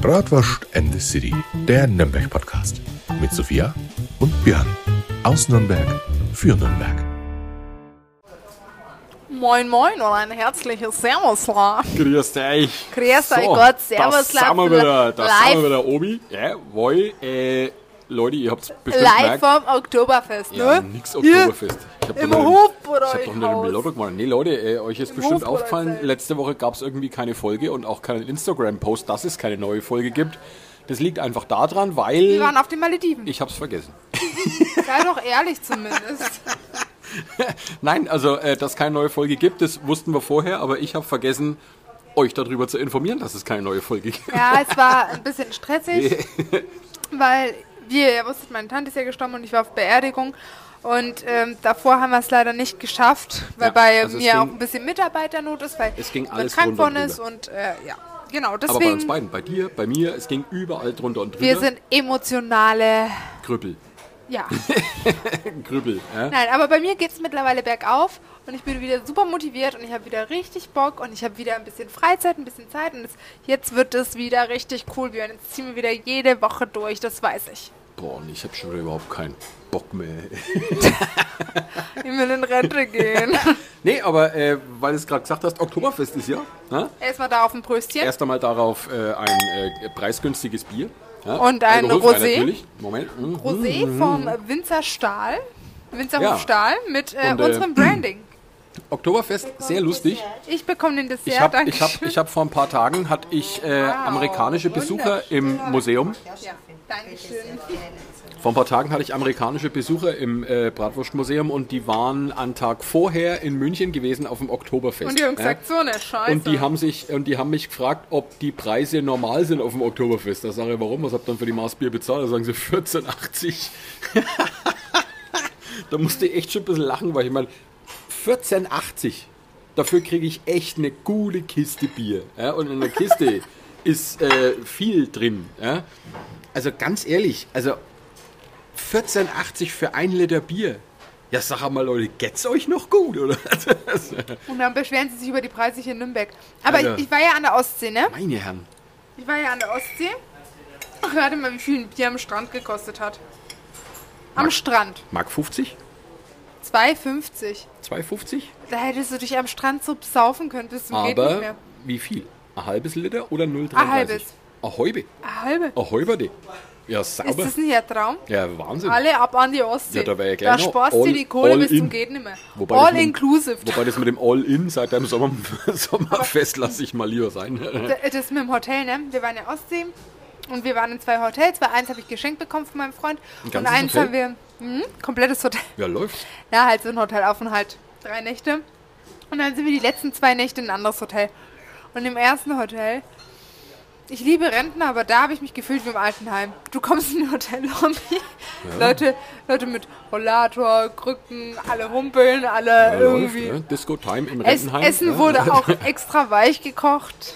Bratwurst and the City, der Nürnberg-Podcast. Mit Sophia und Björn. Aus Nürnberg für Nürnberg. Moin Moin und ein herzliches Servus. la. Grüß euch. Grüß euch Gott, Servus, da sind wir wieder, da sind wir wieder, Obi. Jawohl, äh, Leute, ihr habt's bestimmt Live gemerkt. vom Oktoberfest, Ja, ne? nix Hier Oktoberfest. Ich hab Im noch- Hof Ich oder hab doch im Haus? Lotto gemacht. Nee, Leute, äh, euch ist Im bestimmt Hof aufgefallen, letzte Woche gab's irgendwie keine Folge und auch keinen Instagram-Post, dass es keine neue Folge gibt. Das liegt einfach daran, Wir weil waren auf den Malediven. ich hab's vergessen. Sei doch ehrlich zumindest. Nein, also, äh, dass keine neue Folge gibt, das wussten wir vorher, aber ich habe vergessen, euch darüber zu informieren, dass es keine neue Folge gibt. Ja, es war ein bisschen stressig, weil, wie ihr ja wusstet, meine Tante ist ja gestorben und ich war auf Beerdigung. Und ähm, davor haben wir es leider nicht geschafft, weil Ja, bei also mir ging- auch ein bisschen Mitarbeiternot ist, weil Es ging alles krank geworden ist und äh, ja, genau, Aber bei uns deswegen, beiden, bei dir, bei mir, es ging überall drunter und drüber. wir sind emotionale, Grüppel. ja. Grüppel. Ja? Nein, aber bei mir geht es mittlerweile bergauf und ich bin wieder super motiviert und ich habe wieder richtig Bock und ich habe wieder ein bisschen Freizeit, ein bisschen Zeit und jetzt wird es wieder richtig cool. Wir jetzt ziehen wir wieder jede Woche durch, das weiß ich. Boah, und ich habe schon wieder überhaupt keinen Bock mehr. Ich will in Rente gehen. nee, aber äh, weil du es gerade gesagt hast, Oktoberfest ist ja. Ne? Erstmal da auf ein Pröstchen. Erst einmal darauf äh, ein äh, preisgünstiges Bier. Ja? Und ein Alkoholfrei Rosé. Natürlich. Moment. Mhm. Rosé vom Winzer Stahl. Winzerhof Ja. Stahl mit äh, Und, äh, unserem Branding. Oktoberfest, sehr lustig. Ich bekomme den Dessert, Ich habe danke ich hab, ich hab vor ein paar Tagen hatte ich äh, amerikanische Besucher im Museum. Ja, Dankeschön. Vor ein paar Tagen hatte ich amerikanische Besucher im äh, Bratwurstmuseum und die waren einen Tag vorher in München gewesen auf dem Oktoberfest. Und die haben ja. gesagt, so eine Scheiße. Und die haben sich und die haben mich gefragt, ob die Preise normal sind auf dem Oktoberfest. Da sage ich, warum? Was habt ihr dann für die Maßbier bezahlt? Da sagen sie 14,80. da musste ich echt schon ein bisschen lachen, weil ich meine, 14,80. Dafür kriege ich echt eine gute Kiste Bier. Ja? Und in der Kiste ist äh, viel drin. Ja? Also ganz ehrlich, also 14,80 für ein Liter Bier. Ja, sag mal, Leute, geht's euch noch gut, oder? Und dann beschweren sie sich über die Preise hier in Nürnberg. Aber ich, ich war ja an der Ostsee, ne? Meine Herren. Ich war ja an der Ostsee. Ach, warte mal, wie viel ein Bier am Strand gekostet hat. Am Mark- Strand. Mark 50? 2,50. 2,50? Da hättest du dich am Strand so besaufen können, bis zum geht nicht Aber mehr. wie viel? Ein halbes Liter oder 0,33? Ein halbes. Ein halbe. Eine halbe. Ein halberde. Ja, Ist sauber. das nicht ein Traum? Ja, Wahnsinn. Alle ab an die Ostsee. Ja, da wär ja da gleich noch sparst all- du die Kohle bis zum geht nicht mehr. Wobei All mit dem- inclusive. Wobei das mit dem All-In seit deinem Sommer, Sommerfest lasse ich mal lieber sein. Das mit dem Hotel, ne? Wir waren in der Ostsee und wir waren in zwei Hotels, weil eins habe ich geschenkt bekommen von meinem Freund Ein und eins Hotel? haben wir hm, komplettes Hotel. Ja, läuft. Ja, halt so ein Hotelaufenthalt. Drei Nächte. Und dann sind wir die letzten zwei Nächte in ein anderes Hotel. Und im ersten Hotel, ich liebe Rentner, aber da habe ich mich gefühlt wie im Altenheim. Du kommst in die Hotellobby, Leute, Leute mit Rollator, Krücken, alle humpeln, alle Ja, irgendwie. läuft. Ne? Disco-Time im Es, Rentenheim. Essen ja. wurde auch extra weich gekocht.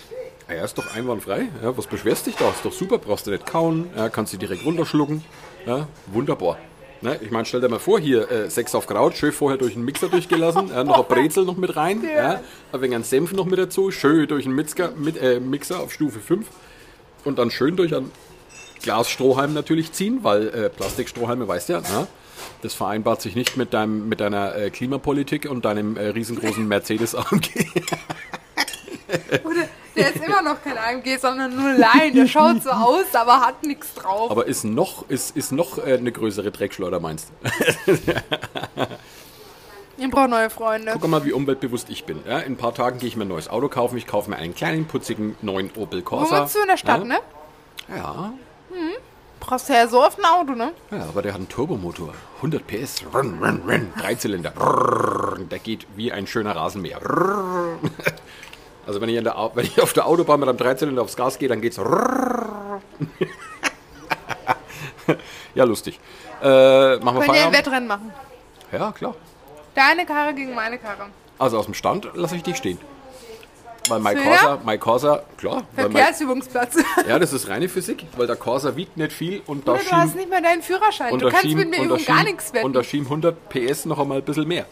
Ja, ist doch einwandfrei. Ja, was beschwerst dich da? Ist doch super, brauchst du nicht kauen, ja, kannst du direkt runterschlucken. Ja, wunderbar. Ne, ich meine, stell dir mal vor, hier äh, Sechs auf Kraut, schön vorher durch den Mixer durchgelassen, ja, noch ein Brezel noch mit rein, ja. ein wenig an Senf noch mit dazu, schön durch den Mitzger, mit, äh, Mixer auf Stufe 5 und dann schön durch ein Glas Strohhalm natürlich ziehen, weil äh, Plastikstrohhalme, weißt ja, ne? das vereinbart sich nicht mit, deinem, mit deiner äh, Klimapolitik und deinem äh, riesengroßen Mercedes AMG. Oder der ist immer noch kein AMG, sondern nur Line. Der schaut so aus, aber hat nichts drauf. Aber ist noch, ist, ist noch äh, eine größere Dreckschleuder, meinst du? Ich brauche neue Freunde. Guck mal, wie umweltbewusst ich bin. Ja, in ein paar Tagen gehe ich mir ein neues Auto kaufen. Ich kaufe mir einen kleinen, putzigen, neuen Opel Wo Corsa. wohnst du in der Stadt, ja? ne? Ja, Brauchst du ja so oft ein Auto, ne? ja, aber der hat einen Turbomotor. 100 PS. Run, run, run. Dreizylinder. Rrrr. Der geht wie ein schöner Rasenmäher. Also wenn ich, der, wenn ich auf der Autobahn mit einem Dreizylinder aufs Gas gehe, dann geht's. Ja, lustig. Äh, machen wir Können wir ein? Wettrennen machen. Ja, klar. Deine Karre gegen meine Karre. Also aus dem Stand lasse ich dich stehen. Weil mein? Corsa, mein Corsa, klar. Verkehrsübungsplatz. ja, das ist reine Physik, weil der Corsa wiegt nicht viel und da Oder du hast nicht mehr deinen Führerschein. Du kannst mit mir über gar nichts wetten. und da schieben 100 PS noch einmal ein bisschen mehr.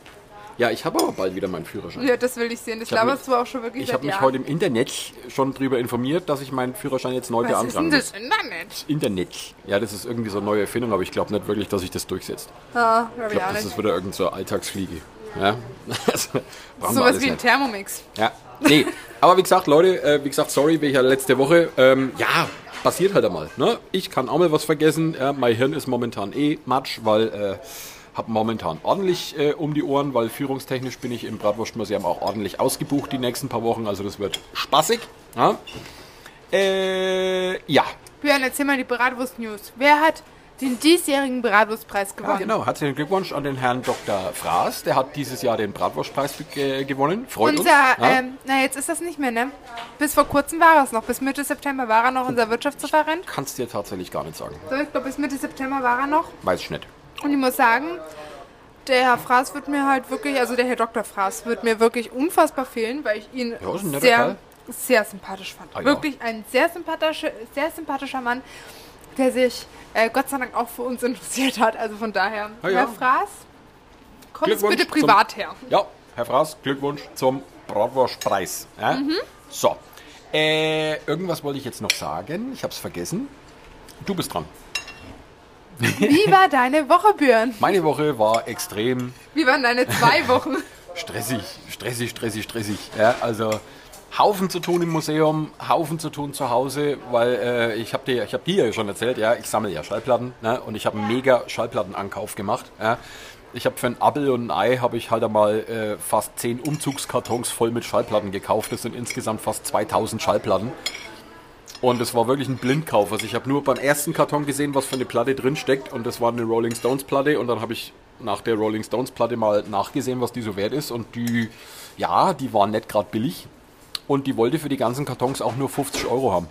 Ja, ich habe aber bald wieder meinen Führerschein. Ja, das will ich sehen. Das Ich laberst mich- du auch schon wirklich Ich habe mich heute im Internet schon darüber informiert, dass ich meinen Führerschein jetzt neu Was ist denn das. Internet? Internet. Ja, das ist irgendwie so eine neue Erfindung, aber ich glaube nicht wirklich, dass sich das durchsetzt. Ah, Ich glaube, das ist wieder irgend so Alltagsfliege. Ja? Also, wir Sowas alles wie ein nicht. Thermomix. Ja, nee. Aber wie gesagt, Leute, äh, wie gesagt, sorry, wie ich ja letzte Woche. Ähm, ja, passiert halt einmal. Ne? Ich kann auch mal was vergessen. Äh, mein Hirn ist momentan eh Matsch, weil äh, habe momentan ordentlich äh, um die Ohren, weil führungstechnisch bin ich im Bratwurstmuseum auch ordentlich ausgebucht die nächsten paar Wochen. Also das wird spaßig. Ja, äh, ja. Björn, erzähl mal die Bratwurst-News. Wer hat den diesjährigen Bratwurstpreis Ja, gewonnen? genau. Herzlichen Glückwunsch an den Herrn Dr. Fraß. Der hat dieses Jahr den Bratwurstpreis ge gewonnen. Freut Unser, uns. Ja? ähm, na jetzt ist das nicht mehr, ne? Bis vor kurzem war es noch. Bis Mitte September war er noch unser Wirtschaftsreferent. Kannst dir tatsächlich gar nicht sagen. So, ich glaube, bis Mitte September war er noch. Weiß ich nicht. Und ich muss sagen, der Herr Fraß wird mir halt wirklich, also der Herr Dr. Fraß wird mir wirklich unfassbar fehlen, weil ich ihn Ja, sehr, sehr sympathisch fand. Ah, ja. Wirklich ein sehr sympathischer, sehr sympathischer Mann, der sich äh, Gott sei Dank auch für uns interessiert hat. Also von daher, Ah, ja. Herr Fraß, kommt Glückwunsch bitte privat her. Ja, Herr Fraß, Glückwunsch zum Bratwurstpreis. Ja? Mhm. So, äh, irgendwas wollte ich jetzt noch sagen. Ich habe es vergessen. Du bist dran. Wie war deine Woche, Björn? Meine Woche war extrem Wie waren deine zwei Wochen? stressig, stressig, stressig, stressig. Ja, also Haufen zu tun im Museum, Haufen zu tun zu Hause, weil äh, ich habe dir, ich habe dir ja schon erzählt, ja, ich sammle ja Schallplatten ne, und ich habe einen mega Schallplattenankauf gemacht. Ja. Ich habe für ein Apfel und ein Ei habe ich halt einmal äh, fast zehn Umzugskartons voll mit Schallplatten gekauft. Das sind insgesamt fast 2000 Schallplatten. Und es war wirklich ein Blindkauf. Also ich habe nur beim ersten Karton gesehen, was für eine Platte drin steckt. Und das war eine Rolling Stones Platte. Und dann habe ich nach der Rolling Stones Platte mal nachgesehen, was die so wert ist. Und die, ja, die war nicht gerade billig. Und die wollte für die ganzen Kartons auch nur 50 Euro haben.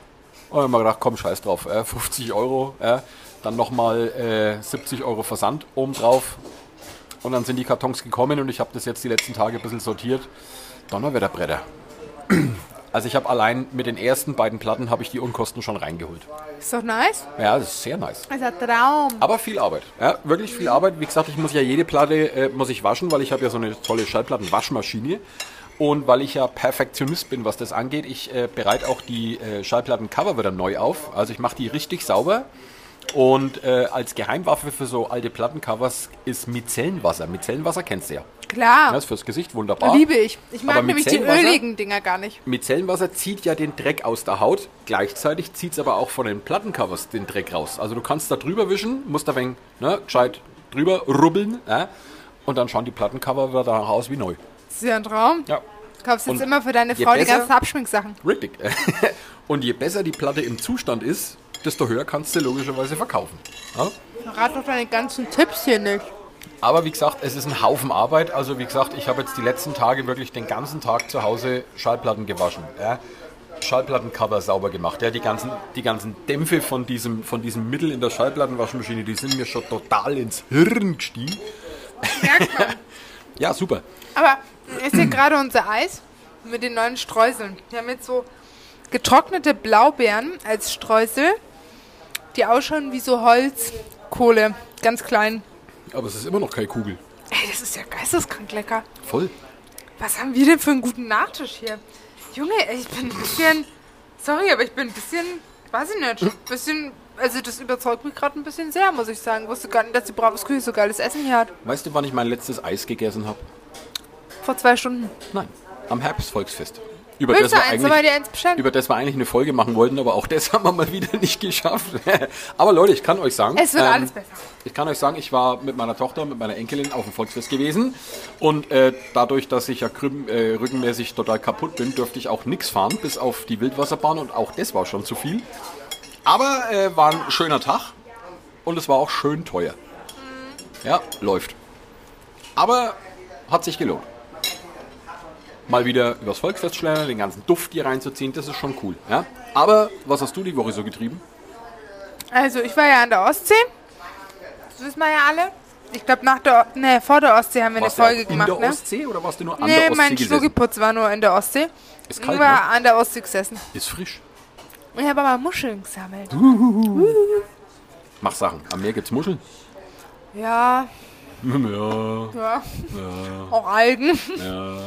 Und ich habe mir gedacht, komm, scheiß drauf. Äh, 50 Euro, äh, dann nochmal äh, 70 Euro Versand obendrauf. Und dann sind die Kartons gekommen und ich habe das jetzt die letzten Tage ein bisschen sortiert. Donnerwetterbretter. Also ich habe allein mit den ersten beiden Platten habe ich die Unkosten schon reingeholt. Ist doch nice. Ja, das ist sehr nice. Das ist ein Traum. Aber viel Arbeit. Ja, wirklich viel Arbeit. Wie gesagt, ich muss ja jede Platte äh, muss ich waschen, weil ich habe ja so eine tolle Schallplattenwaschmaschine. Und weil ich ja Perfektionist bin, was das angeht, ich äh, bereite auch die äh, Schallplattencover wieder neu auf. Also ich mache die richtig sauber. Und äh, als Geheimwaffe für so alte Plattencovers ist Micellenwasser. Micellenwasser kennst du ja. Klar. Das ist fürs Gesicht wunderbar. Liebe ich. Ich mag nämlich die öligen Dinger gar nicht. Micellenwasser zieht ja den Dreck aus der Haut. Gleichzeitig zieht es aber auch von den Plattencovers den Dreck raus. Also du kannst da drüber wischen, musst da wenig, ne, gescheit drüber rubbeln. Ja, und dann schauen die Plattencover wieder danach aus wie neu. Das ist ja ein Traum. Ja, Du kaufst jetzt Und immer für deine Frau die besser- ganzen Abschminksachen. richtig. und je besser die Platte im Zustand ist, desto höher kannst du logischerweise verkaufen. Ja? Verrat doch deine ganzen Tipps hier nicht. Aber wie gesagt, es ist ein Haufen Arbeit. Also wie gesagt, ich habe jetzt die letzten Tage wirklich den ganzen Tag zu Hause Schallplatten gewaschen. Ja. Schallplattencover sauber gemacht. Ja, die, ganzen, die ganzen Dämpfe von diesem, von diesem Mittel in der Schallplattenwaschmaschine, die sind mir schon total ins Hirn gestiegen. Merkt man. Ja, super. Aber ist hier gerade unser Eis mit den neuen Streuseln. Wir haben jetzt so getrocknete Blaubeeren als Streusel, die ausschauen wie so Holzkohle. Ganz klein. Aber es ist immer noch keine Kugel. Ey, das ist ja geisteskrank lecker. Voll. Was haben wir denn für einen guten Nachtisch hier? Junge, ey, ich bin ein bisschen. Sorry, aber ich bin ein bisschen. Weiß ich nicht. Ein bisschen. Also, das überzeugt mich gerade ein bisschen sehr, muss ich sagen. Wusste gar nicht, dass die Bravos Küche so geiles Essen hier hat. Weißt du, wann ich mein letztes Eis gegessen habe? Vor zwei Stunden. Nein. Am Herbstvolksfest. Über Willst du wir eins? Dir eins bestellen? über das wir eigentlich eine Folge machen wollten, aber auch das haben wir mal wieder nicht geschafft. aber Leute, ich kann euch sagen, Es wird ähm, alles besser. Ich kann euch sagen, ich war mit meiner Tochter, mit meiner Enkelin auf dem Volksfest gewesen und äh, dadurch, dass ich ja krüm, äh, rückenmäßig total kaputt bin, durfte ich auch nichts fahren, bis auf die Wildwasserbahn und auch das war schon zu viel. Aber äh, war ein schöner Tag und es war auch schön teuer. Ja, läuft. Aber hat sich gelohnt. Mal wieder übers Volksfest schlendern, den ganzen Duft hier reinzuziehen, das ist schon cool. Ja? Aber was hast du die Woche so getrieben? Also, ich war ja an der Ostsee. Das wissen wir ja alle. Ich glaube, nach der, ne, vor der Ostsee haben wir Warst eine Folge in gemacht, der ne? Ostsee oder warst du nur an Nee, der Ostsee mein gesessen? Schnuckiputz war nur in der Ostsee. Ist Ich kalt, war ne? an der Ostsee gesessen. Ist frisch. Ich habe aber Muscheln gesammelt. Mach Sachen. Am Meer gibt's Muscheln. Ja, Ja, Ja. Auch Algen. ja.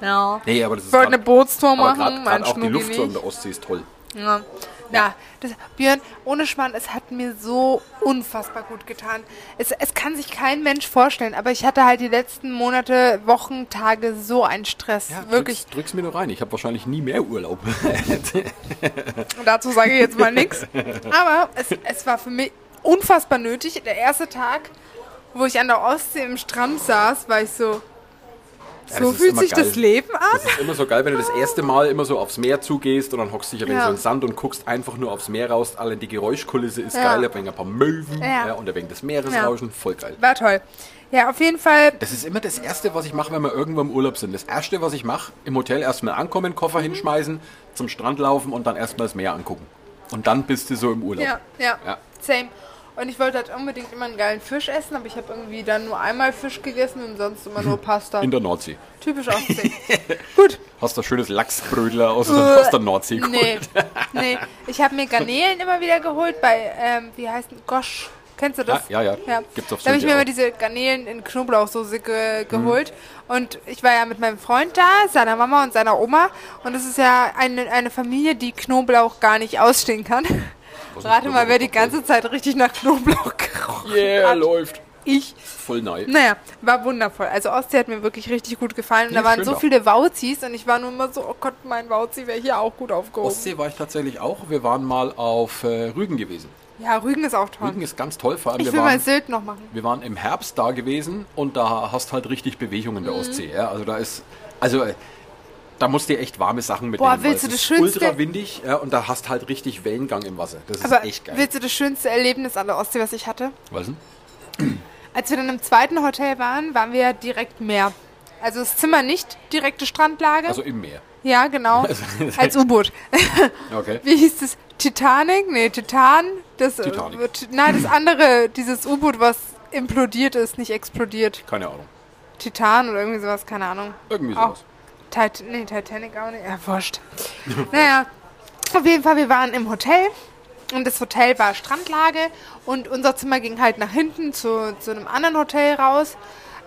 Ja. Nee, aber das Ich ist wollte eine grad- Bootstour aber machen, grad- mein grad auch die Luft so an nicht. der Ostsee ist toll. Ja, ja das, Björn, ohne Schmarrn, es hat mir so unfassbar gut getan. Es, es kann sich kein Mensch vorstellen, aber ich hatte halt die letzten Monate, Wochen, Tage so einen Stress. Wirklich. Drück's, drück's mir nur rein. Ich habe wahrscheinlich nie mehr Urlaub. Und dazu sage ich jetzt mal nichts. Aber es, es war für mich unfassbar nötig. Der erste Tag, wo ich an der Ostsee im Strand saß, war ich so, Ja, so fühlt sich geil. das Leben an. Das ist immer so geil, wenn du das erste Mal immer so aufs Meer zugehst und dann hockst du dich ein wenig Ja. so in den Sand und guckst einfach nur aufs Meer raus. Allein die Geräuschkulisse ist Ja. geil, ein wenig ein paar Möwen ja. und ein wenig das Meeresrauschen. Voll geil. War toll. Ja, auf jeden Fall. Das ist immer das Erste, was ich mache, wenn wir irgendwo im Urlaub sind. Das Erste, was ich mache, im Hotel erstmal ankommen, Koffer Mhm. hinschmeißen, zum Strand laufen und dann erstmal das Meer angucken. Und dann bist du so im Urlaub. Ja, ja, Ja. Same. Und ich wollte halt unbedingt immer einen geilen Fisch essen, aber ich habe irgendwie dann nur einmal Fisch gegessen und sonst immer nur Pasta. In der Nordsee. Typisch Ostsee. Gut. Hast du schönes Lachsbrödler aus, aus der Nordsee geholt? Nee, nee. Ich habe mir Garnelen immer wieder geholt bei, ähm, wie heißt Gosch. Kennst du das? Ja, ja, ja. Gibt's auf Da habe ich mir ja immer diese Garnelen in Knoblauchsoße ge geholt. Und ich war ja mit meinem Freund da, seiner Mama und seiner Oma. Und es ist ja eine, eine Familie, die Knoblauch gar nicht ausstehen kann. Rate mal, wer die ganze Zeit richtig nach Knoblauch gerochen Yeah, hat. läuft. Ich. Voll neu. Naja, war wundervoll. Also Ostsee hat mir wirklich richtig gut gefallen. Und Ja, da waren so viele Wauzis und ich war nur immer so, oh Gott, mein Wauzi wäre hier auch gut aufgehoben. Ostsee war ich tatsächlich auch. Wir waren mal auf äh, Rügen gewesen. Ja, Rügen ist auch toll. Rügen ist ganz toll, vor allem ich wir will mal waren, Sylt noch machen. wir waren im Herbst da gewesen und da hast halt richtig Bewegung in der Mhm. Ostsee. Ja? Also da ist, also äh, da musst du echt warme Sachen mitnehmen. Boah, willst du das Schönste- ultra windig ja, und da hast halt richtig Wellengang im Wasser. Das ist Aber echt geil. willst du das schönste Erlebnis an der Ostsee, was ich hatte? Was denn? Als wir dann im zweiten Hotel waren, waren wir direkt Meer. Also das Zimmer nicht direkte Strandlage. Also im Meer. ja, genau. Als U-Boot. Okay. Wie hieß das? Titanic? Nee, Titan. Das, äh, Titanic. nein, das andere, dieses U-Boot, was implodiert ist, nicht explodiert. Keine Ahnung. Titan oder irgendwie sowas, keine Ahnung. Irgendwie sowas. Tit nee, Titanic auch nicht. Ja, wurscht. naja, auf jeden Fall, wir waren im Hotel. Und das Hotel war Strandlage. Und unser Zimmer ging halt nach hinten zu, zu einem anderen Hotel raus.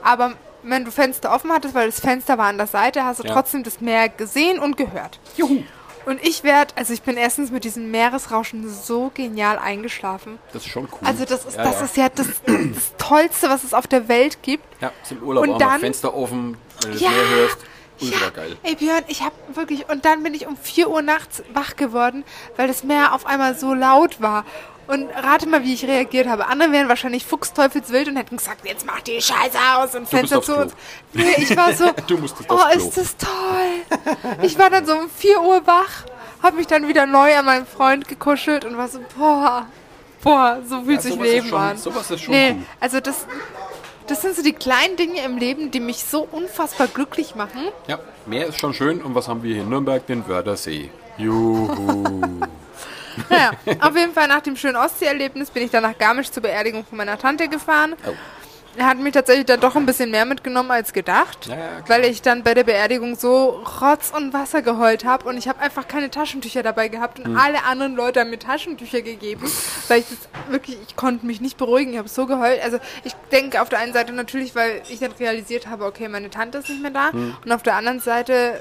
Aber wenn du Fenster offen hattest, weil das Fenster war an der Seite, hast du Ja. trotzdem das Meer gesehen und gehört. Juhu. Und ich werde, also ich bin erstens mit diesem Meeresrauschen so genial eingeschlafen. Das ist schon cool. Also das ist, ja, das ja. ist ja das, das Tollste, was es auf der Welt gibt. Ja, im Urlaub Und auch noch dann- Fenster offen, wenn du das. Meer hörst. Ultra geil. Ey Björn, ich habe wirklich und dann bin ich um 4 Uhr nachts wach geworden, weil das Meer auf einmal so laut war. Und rate mal, wie ich reagiert habe. Andere wären wahrscheinlich fuchsteufelswild und hätten gesagt, jetzt mach die Scheiße aus und Fenster zu uns. Nee, ich war so, Du musstest oh, ist das toll. Ich war dann so um 4 Uhr wach, habe mich dann wieder neu an meinen Freund gekuschelt und war so, boah, boah, so fühlt Ja, sich Leben schon- an. sowas ist schon nee, cool. also das, das sind so die kleinen Dinge im Leben, die mich so unfassbar glücklich machen. Ja, Meer ist schon schön. Und was haben wir hier in Nürnberg? Den Wörthersee. Juhu. Naja, auf jeden Fall nach dem schönen Ostsee-Erlebnis bin ich dann nach Garmisch zur Beerdigung von meiner Tante gefahren. Oh. Er hat mich tatsächlich dann doch ein bisschen mehr mitgenommen als gedacht, Ja, weil ich dann bei der Beerdigung so Rotz und Wasser geheult habe und ich habe einfach keine Taschentücher dabei gehabt Hm. und alle anderen Leute haben mir Taschentücher gegeben, weil ich das wirklich, ich konnte mich nicht beruhigen, ich habe so geheult. Also ich denke auf der einen Seite natürlich, weil ich dann realisiert habe, okay, meine Tante ist nicht mehr da Hm. und auf der anderen Seite,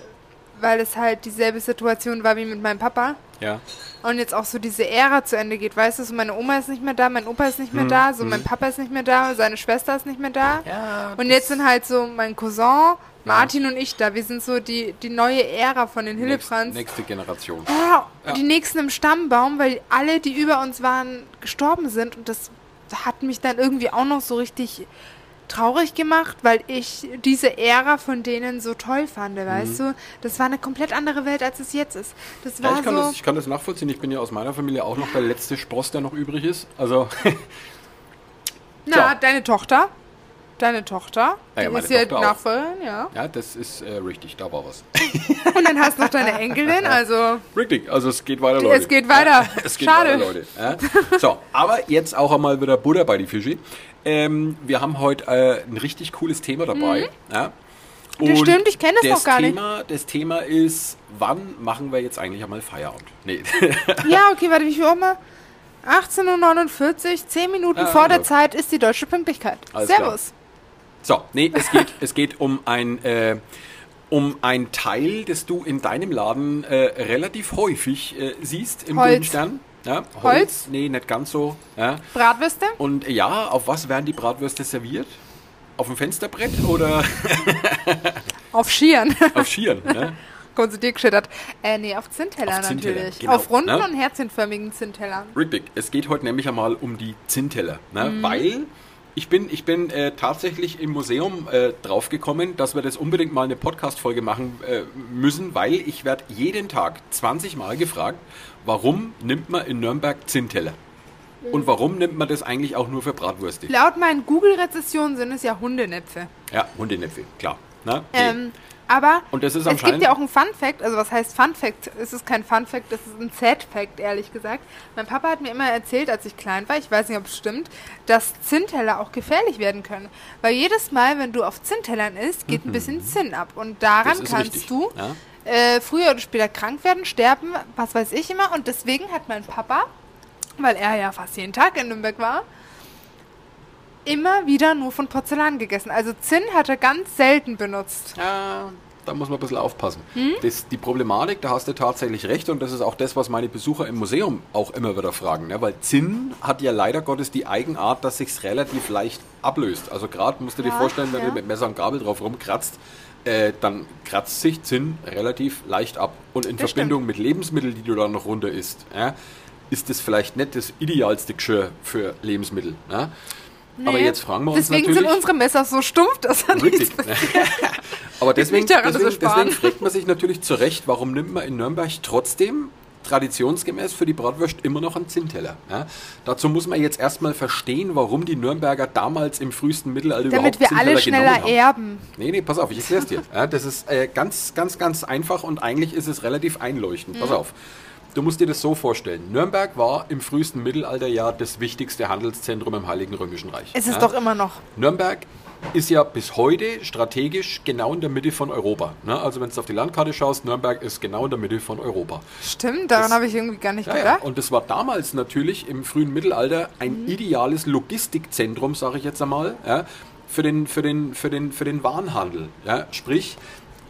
weil es halt dieselbe Situation war wie mit meinem Papa. Ja. Und jetzt auch so diese Ära zu Ende geht, weißt du, so meine Oma ist nicht mehr da, mein Opa ist nicht mehr da, so mein Papa ist nicht mehr da, seine Schwester ist nicht mehr da. Ja, und jetzt sind halt so mein Cousin, Martin und ich da. Wir sind so die, die neue Ära von den Nächste, Hillebrands. nächste Generation. Ja, Ja. Die nächsten im Stammbaum, weil alle, die über uns waren, gestorben sind. Und das hat mich dann irgendwie auch noch so richtig traurig gemacht, weil ich diese Ära von denen so toll fand, weißt du? Das war eine komplett andere Welt, als es jetzt ist. Das Mhm. Ja, war ich, kann so... das, ich kann das nachvollziehen. Ich bin ja aus meiner Familie auch noch der letzte Spross, der noch übrig ist. Also, Na, deine Tochter. Deine Tochter. Ja, ja, die ist ja auch. Nachfolgerin, ja. ja, das ist äh, richtig. Da war was. Und dann hast du noch deine Enkelin, also Richtig, also es geht weiter, Leute. es geht weiter. Es geht Schade. weiter, Leute. So, aber jetzt auch einmal wieder Butter bei die Fische. Ähm, wir haben heute äh, ein richtig cooles Thema dabei. Ja. Das stimmt, ich kenne das noch gar nicht. Thema, Das Thema ist, wann machen wir jetzt eigentlich einmal Feierabend? Nee. Ja, okay, warte, wie viel Uhr mal? 18.49 Uhr, 10 Minuten Ah, vor der also. Zeit ist die deutsche Pünktlichkeit. Alles Servus. So, nee, es geht, es geht um ein, äh, um ein Teil, das du in deinem Laden äh, relativ häufig äh, siehst im Holz. Stern. Ja, Holz? Holz? Nee, nicht ganz so. Ja. Bratwürste? Und ja, auf was werden die Bratwürste serviert? Auf dem Fensterbrett oder Auf Skiern. auf Skiern? Ne? Dir geschüttert. Äh, nee, auf Zinnteller Auf natürlich. genau, auf runden ne? und herzchenförmigen Zinntellern. Richtig, es geht heute nämlich einmal um die Zinnteller, ne? Mhm. weil ich bin, ich bin äh, tatsächlich im Museum äh, draufgekommen, dass wir das unbedingt mal eine Podcast-Folge machen äh, müssen, weil ich werde jeden Tag 20 Mal gefragt, warum nimmt man in Nürnberg Zinnteller? Und warum nimmt man das eigentlich auch nur für Bratwürste? Laut meinen Google-Rezessionen sind es ja Hundenäpfe. Ja, Hundenäpfel, klar. Ne? Nee. Ähm, aber Und das ist es gibt ja auch ein Fun Fact, also was heißt Fun Fact? Es ist kein Fun Fact, es ist ein Sad Fact, ehrlich gesagt. Mein Papa hat mir immer erzählt, als ich klein war, ich weiß nicht, ob es stimmt, dass Zinnteller auch gefährlich werden können. Weil jedes Mal, wenn du auf Zinntellern isst, geht ein bisschen Zinn ab. Und daran Mhm. Das kannst richtig, du ja. äh, früher oder später krank werden, sterben, was weiß ich immer. Und deswegen hat mein Papa, weil er ja fast jeden Tag in Nürnberg war, immer wieder nur von Porzellan gegessen. Also Zinn hat er ganz selten benutzt. Ja, da muss man ein bisschen aufpassen. Hm? Das, die Problematik, da hast du tatsächlich recht und das ist auch das, was meine Besucher im Museum auch immer wieder fragen. Ne? Weil Zinn hat ja leider Gottes die Eigenart, dass sich's relativ leicht ablöst. Also gerade musst du dir Ja, vorstellen, wenn ja. du mit Messer und Gabel drauf rumkratzt, äh, dann kratzt sich Zinn relativ leicht ab. Und in Das Verbindung mit Lebensmitteln, die du dann noch runter isst, ja, ist das vielleicht nicht das idealste Geschirr für Lebensmittel. Ne? Aber Nee. jetzt fragen wir uns Deswegen natürlich... sind unsere Messer so stumpf, dass er nichts. Aber deswegen, daran, wir deswegen, deswegen fragt man sich natürlich zu Recht, warum nimmt man in Nürnberg trotzdem traditionsgemäß für die Bratwurst immer noch einen Zinnteller. Ja? Dazu muss man jetzt erstmal verstehen, warum die Nürnberger damals im frühesten Mittelalter damit überhaupt wir Zinnteller alle schneller genommen haben. erben. Nee, nee, pass auf, ich erklär's dir. Ja, das ist äh, ganz, ganz, ganz einfach und eigentlich ist es relativ einleuchtend. Mhm. Pass auf. Du musst dir das so vorstellen. Nürnberg war im frühesten Mittelalter ja das wichtigste Handelszentrum im Heiligen Römischen Reich. Es ist ja? doch immer noch. Nürnberg ist ja bis heute strategisch genau in der Mitte von Europa. Ne? Also wenn du auf die Landkarte schaust, Nürnberg ist genau in der Mitte von Europa. Stimmt, daran habe ich irgendwie gar nicht Ja, ja. gedacht. Und das war damals natürlich im frühen Mittelalter ein ideales Logistikzentrum, sage ich jetzt einmal, ja, für, den, für, den, für, den, für den Warenhandel. Sprich,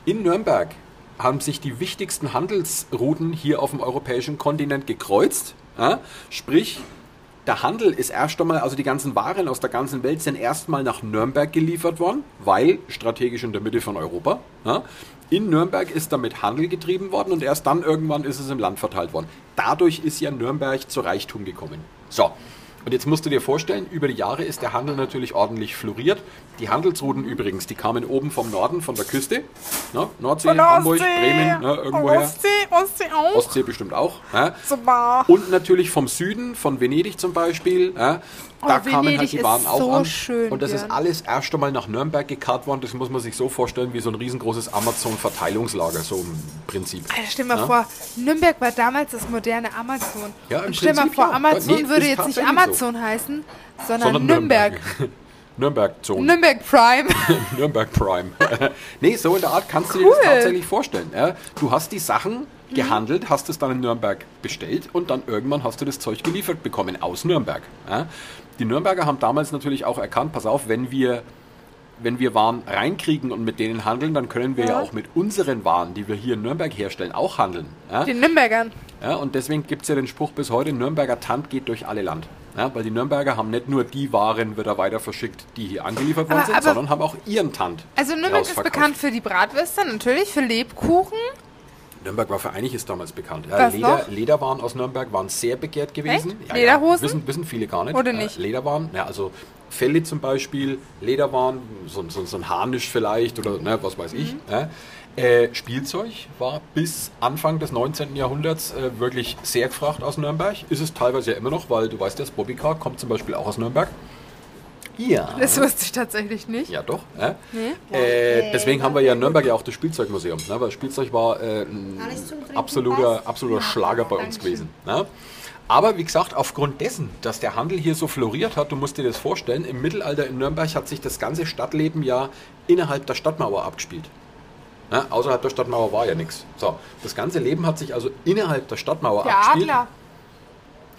in Nürnberg haben sich die wichtigsten Handelsrouten hier auf dem europäischen Kontinent gekreuzt. Ja? Sprich, der Handel ist erst einmal, also die ganzen Waren aus der ganzen Welt sind erstmal nach Nürnberg geliefert worden, weil strategisch in der Mitte von Europa. Ja. In Nürnberg ist damit Handel getrieben worden und erst dann irgendwann ist es im Land verteilt worden. Dadurch ist ja Nürnberg zu Reichtum gekommen. So. Und jetzt musst du dir vorstellen, über die Jahre ist der Handel natürlich ordentlich floriert. Die Handelsrouten übrigens, die kamen oben vom Norden, von der Küste. Ne? Nordsee, der Hamburg, Ostsee. Bremen, ne? irgendwoher. Ostsee, Ostsee auch. Ostsee bestimmt auch. Super. Und natürlich vom Süden, von Venedig zum Beispiel. Ja, da Oh, kamen Venedig halt die ist Waren auch so an. schön, und das ist Björn. alles erst einmal nach Nürnberg gekarrt worden. Das muss man sich so vorstellen wie so ein riesengroßes Amazon-Verteilungslager, so im Prinzip. Alter, stell mal Ja? vor, Nürnberg war damals das moderne Amazon. Ja, im Und stell mal vor, ja. Amazon Nee, würde ist jetzt nicht tatsächlich Amazon heißen, sondern, Sondern Nürnberg. Nürnberg-Zone. Nürnberg Prime. Nürnberg Prime. nee, so in der Art kannst du dir Cool. das tatsächlich vorstellen. Du hast die Sachen gehandelt, hast es dann in Nürnberg bestellt und dann irgendwann hast du das Zeug geliefert bekommen aus Nürnberg. Die Nürnberger haben damals natürlich auch erkannt, pass auf, wenn wir, wenn wir Waren reinkriegen und mit denen handeln, dann können wir ja, Ja. auch mit unseren Waren, die wir hier in Nürnberg herstellen, auch handeln. Den Nürnbergern. Ja, und deswegen gibt es ja den Spruch bis heute, Nürnberger Tant geht durch alle Land. Ja, weil die Nürnberger haben nicht nur die Waren wieder weiter verschickt, die hier angeliefert worden Aber- sind, aber- sondern haben auch ihren Tant. Also Nürnberg ist bekannt für die Bratwürste, natürlich, für Lebkuchen. Nürnberg war für einiges damals bekannt. Was Leder? Lederwaren aus Nürnberg waren sehr begehrt gewesen. Ja, Lederhosen? Ja, wissen, wissen viele gar nicht. Oder Äh, nicht? Lederwaren, ja, also Felle zum Beispiel, Lederwaren, so, so, so ein Harnisch vielleicht oder ne, was weiß Mhm. ich. Ja. Äh, Spielzeug war bis Anfang des 19. Jahrhunderts äh, wirklich sehr gefragt aus Nürnberg. Ist es teilweise ja immer noch, weil du weißt, das Bobbycar kommt zum Beispiel auch aus Nürnberg. Ja. Das wusste ich tatsächlich nicht. Ja, doch. Ja. Nee. Äh, deswegen haben wir ja in Nürnberg ja auch das Spielzeugmuseum, ne? weil Spielzeug war äh, ein absoluter, absoluter Ja, Schlager bei uns Dankeschön. gewesen. Ne? Aber wie gesagt, aufgrund dessen, dass der Handel hier so floriert hat, du musst dir das vorstellen, im Mittelalter in Nürnberg hat sich das ganze Stadtleben ja innerhalb der Stadtmauer abgespielt. Ne? Außerhalb der Stadtmauer war ja nichts. So, das ganze Leben hat sich also innerhalb der Stadtmauer Der abgespielt. Adler.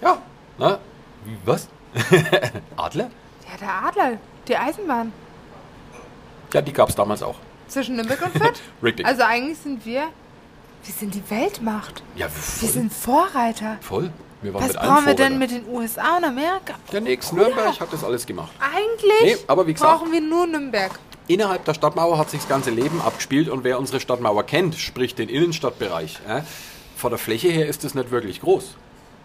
Ja. Ne? Was? Adler? Ja, der Adler. Die Eisenbahn. Ja, die gab es damals auch. Zwischen Nürnberg und Fürth? Richtig. Also eigentlich sind wir, wir sind die Weltmacht. Ja, Wir voll. sind Vorreiter. voll. Wir waren Was mit brauchen wir denn mit den USA und Amerika? Der nächste Nürnberg hat das alles gemacht. Eigentlich Nee, aber wie gesagt- brauchen wir nur Nürnberg. Innerhalb der Stadtmauer hat sich das ganze Leben abgespielt und wer unsere Stadtmauer kennt, sprich den Innenstadtbereich, ja, von der Fläche her ist das nicht wirklich groß.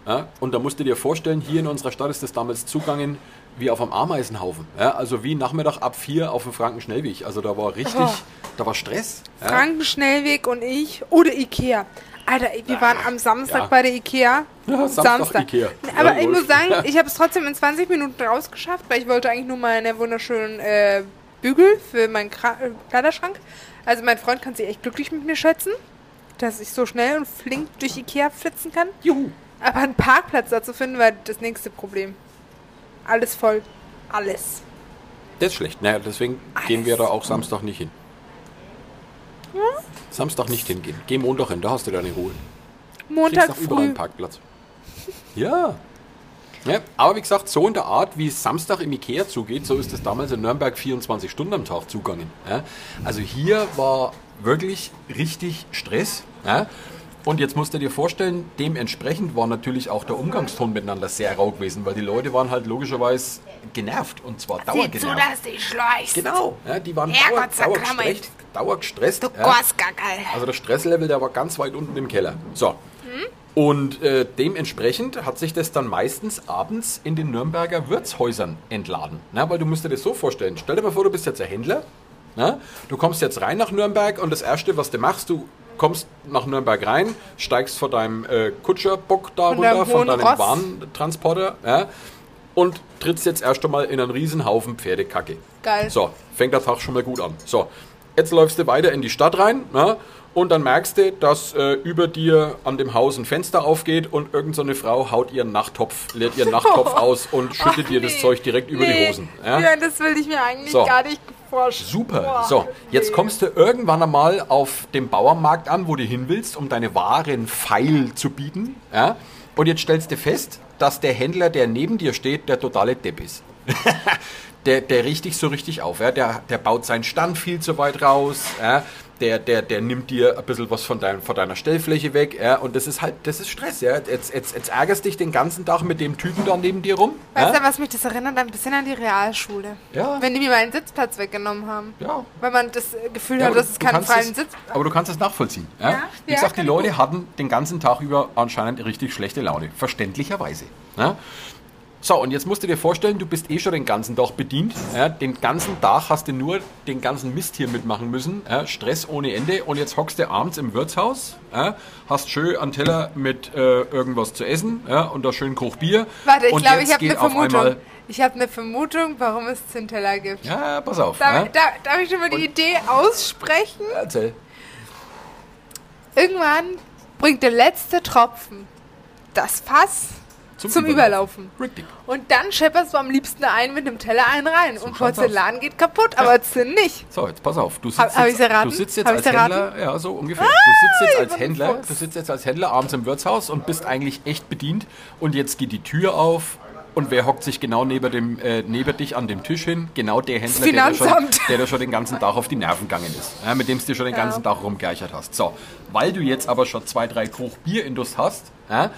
Ja, und da musst du dir vorstellen, hier in unserer Stadt ist das damals zugangen wie auf einem Ameisenhaufen. Ja, also wie Nachmittag ab vier auf dem Frankenschnellweg. Also da war richtig, Oh. da war Stress. Ja. Frankenschnellweg und ich oder Ikea. Alter, wir waren am Samstag ja. bei der Ikea. Ja, Samstag Ikea. Aber Ja, ich muss sagen, ich habe es trotzdem in 20 Minuten rausgeschafft, weil ich wollte eigentlich nur meine wunderschönen äh, Bügel für meinen Kra äh, Kleiderschrank. Also mein Freund kann sich echt glücklich mit mir schätzen, dass ich so schnell und flink durch Ikea flitzen kann. Juhu. Aber einen Parkplatz da zu finden, war das nächste Problem. Alles voll. Alles. Das ist schlecht. Naja, deswegen gehen wir da auch Samstag nicht hin. Samstag nicht hingehen. Geh Montag hin, da hast du deine Ruhe. Montag Kriegst auch überall früh. einen Parkplatz. Ja. ja. Aber wie gesagt, so in der Art, wie es Samstag im Ikea zugeht, so ist es damals in Nürnberg 24 Stunden am Tag zugangen. Ja. Also hier war wirklich richtig Stress. Ja. Und jetzt musst du dir vorstellen, dementsprechend war natürlich auch der Umgangston miteinander sehr rau gewesen, weil die Leute waren halt logischerweise genervt und zwar dauergenervt. du schleichst. Genau, ja, die waren dauer, dauergestresst. dauergestresst Du ja. Also der Stresslevel, der war ganz weit unten im Keller. So. Und äh, dementsprechend hat sich das dann meistens abends in den Nürnberger Wirtshäusern entladen. Na, weil du musst dir das so vorstellen. Stell dir mal vor, du bist jetzt ein Händler. Na? Du kommst jetzt rein nach Nürnberg und das Erste, was du machst, du kommst nach Nürnberg rein, steigst vor deinem äh, Kutscherbock da Von deinem runter, von deinem Ross. Warentransporter ja, und trittst jetzt erst einmal in einen riesen Haufen Pferdekacke. Geil. So, fängt der Tag schon mal gut an. So, jetzt läufst du weiter in die Stadt rein ne? und dann merkst du, dass äh, über dir an dem Haus ein Fenster aufgeht und irgendeine so eine Frau haut ihren Nachttopf, leert ihren Nachttopf aus und schüttet Ach, dir das. Zeug direkt über die. Hosen. Ja? Ja, das will ich mir eigentlich So. gar nicht. Super. So, jetzt kommst du irgendwann einmal auf dem Bauernmarkt an, wo du hin willst, um deine Waren feil zu bieten. Ja? Und jetzt stellst du fest, dass der Händler, der neben dir steht, der totale Depp ist. der, der riecht dich so richtig auf. Ja? Der, der baut seinen Stand viel zu weit raus. Ja? Der, der, der nimmt dir ein bisschen was von, dein, von deiner Stellfläche weg. Ja? Und das ist halt, das ist Stress. Ja? Jetzt, jetzt, jetzt ärgerst dich den ganzen Tag mit dem Typen da neben dir rum. Weißt ja? du, was mich das erinnert? Ein bisschen an die Realschule. Ja. Wenn die mir meinen Sitzplatz weggenommen haben. Ja. Weil man das Gefühl Ja, hat, dass es keinen freien es- Sitz Aber du kannst es nachvollziehen. Ja? Ja, Wie gesagt, die Leute hatten den ganzen Tag über anscheinend richtig schlechte Laune. Verständlicherweise. Ja? So, und jetzt musst du dir vorstellen, du bist eh schon den ganzen Tag bedient. Ja? Den ganzen Tag hast du nur den ganzen Mist hier mitmachen müssen. Ja? Stress ohne Ende. Und jetzt hockst du abends im Wirtshaus, ja? hast schön einen Teller mit äh, irgendwas zu essen und da schön Kochbier. Warte, ich und glaube, ich habe eine Vermutung. Ich habe eine Vermutung, warum es Zinteller gibt. Ja, pass auf. Darf, ja? da, darf ich schon mal die Idee aussprechen? Erzähl. Irgendwann bringt der letzte Tropfen das Fass zum, Überlaufen. Richtig. Und dann schepperst du am liebsten ein mit dem Teller einen rein. und schaut's Porzellan geht kaputt, aber Zinn nicht. So, jetzt pass auf. Du sitzt, Hab- hab jetzt, erraten? du sitzt jetzt Hab als? Ah, Händler, ja, so ungefähr. du sitzt jetzt ich als Händler, du sitzt jetzt als Händler abends im Wirtshaus und bist eigentlich echt bedient. Und jetzt geht die Tür auf. Und wer hockt sich genau neben, dem, äh, neben dich an dem Tisch hin? Genau der Händler, der da, schon, der da schon den ganzen Tag auf die Nerven gegangen ist. Ja, mit dem du dir schon den Ja. ganzen Tag rumgereichert hast. So, weil du jetzt aber schon zwei, drei Koch Bier in Durst hast, ja,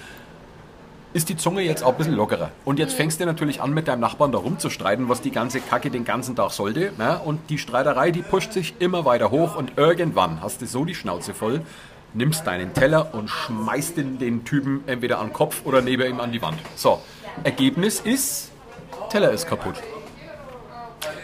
ist die Zunge jetzt auch ein bisschen lockerer. Und jetzt fängst du natürlich an, mit deinem Nachbarn da rumzustreiten, was die ganze Kacke den ganzen Tag sollte. Ne? Und die Streiterei, die pusht sich immer weiter hoch und irgendwann hast du so die Schnauze voll, nimmst deinen Teller und schmeißt den, den Typen entweder an den Kopf oder neben ihm an die Wand. So, Ergebnis ist, Teller ist kaputt.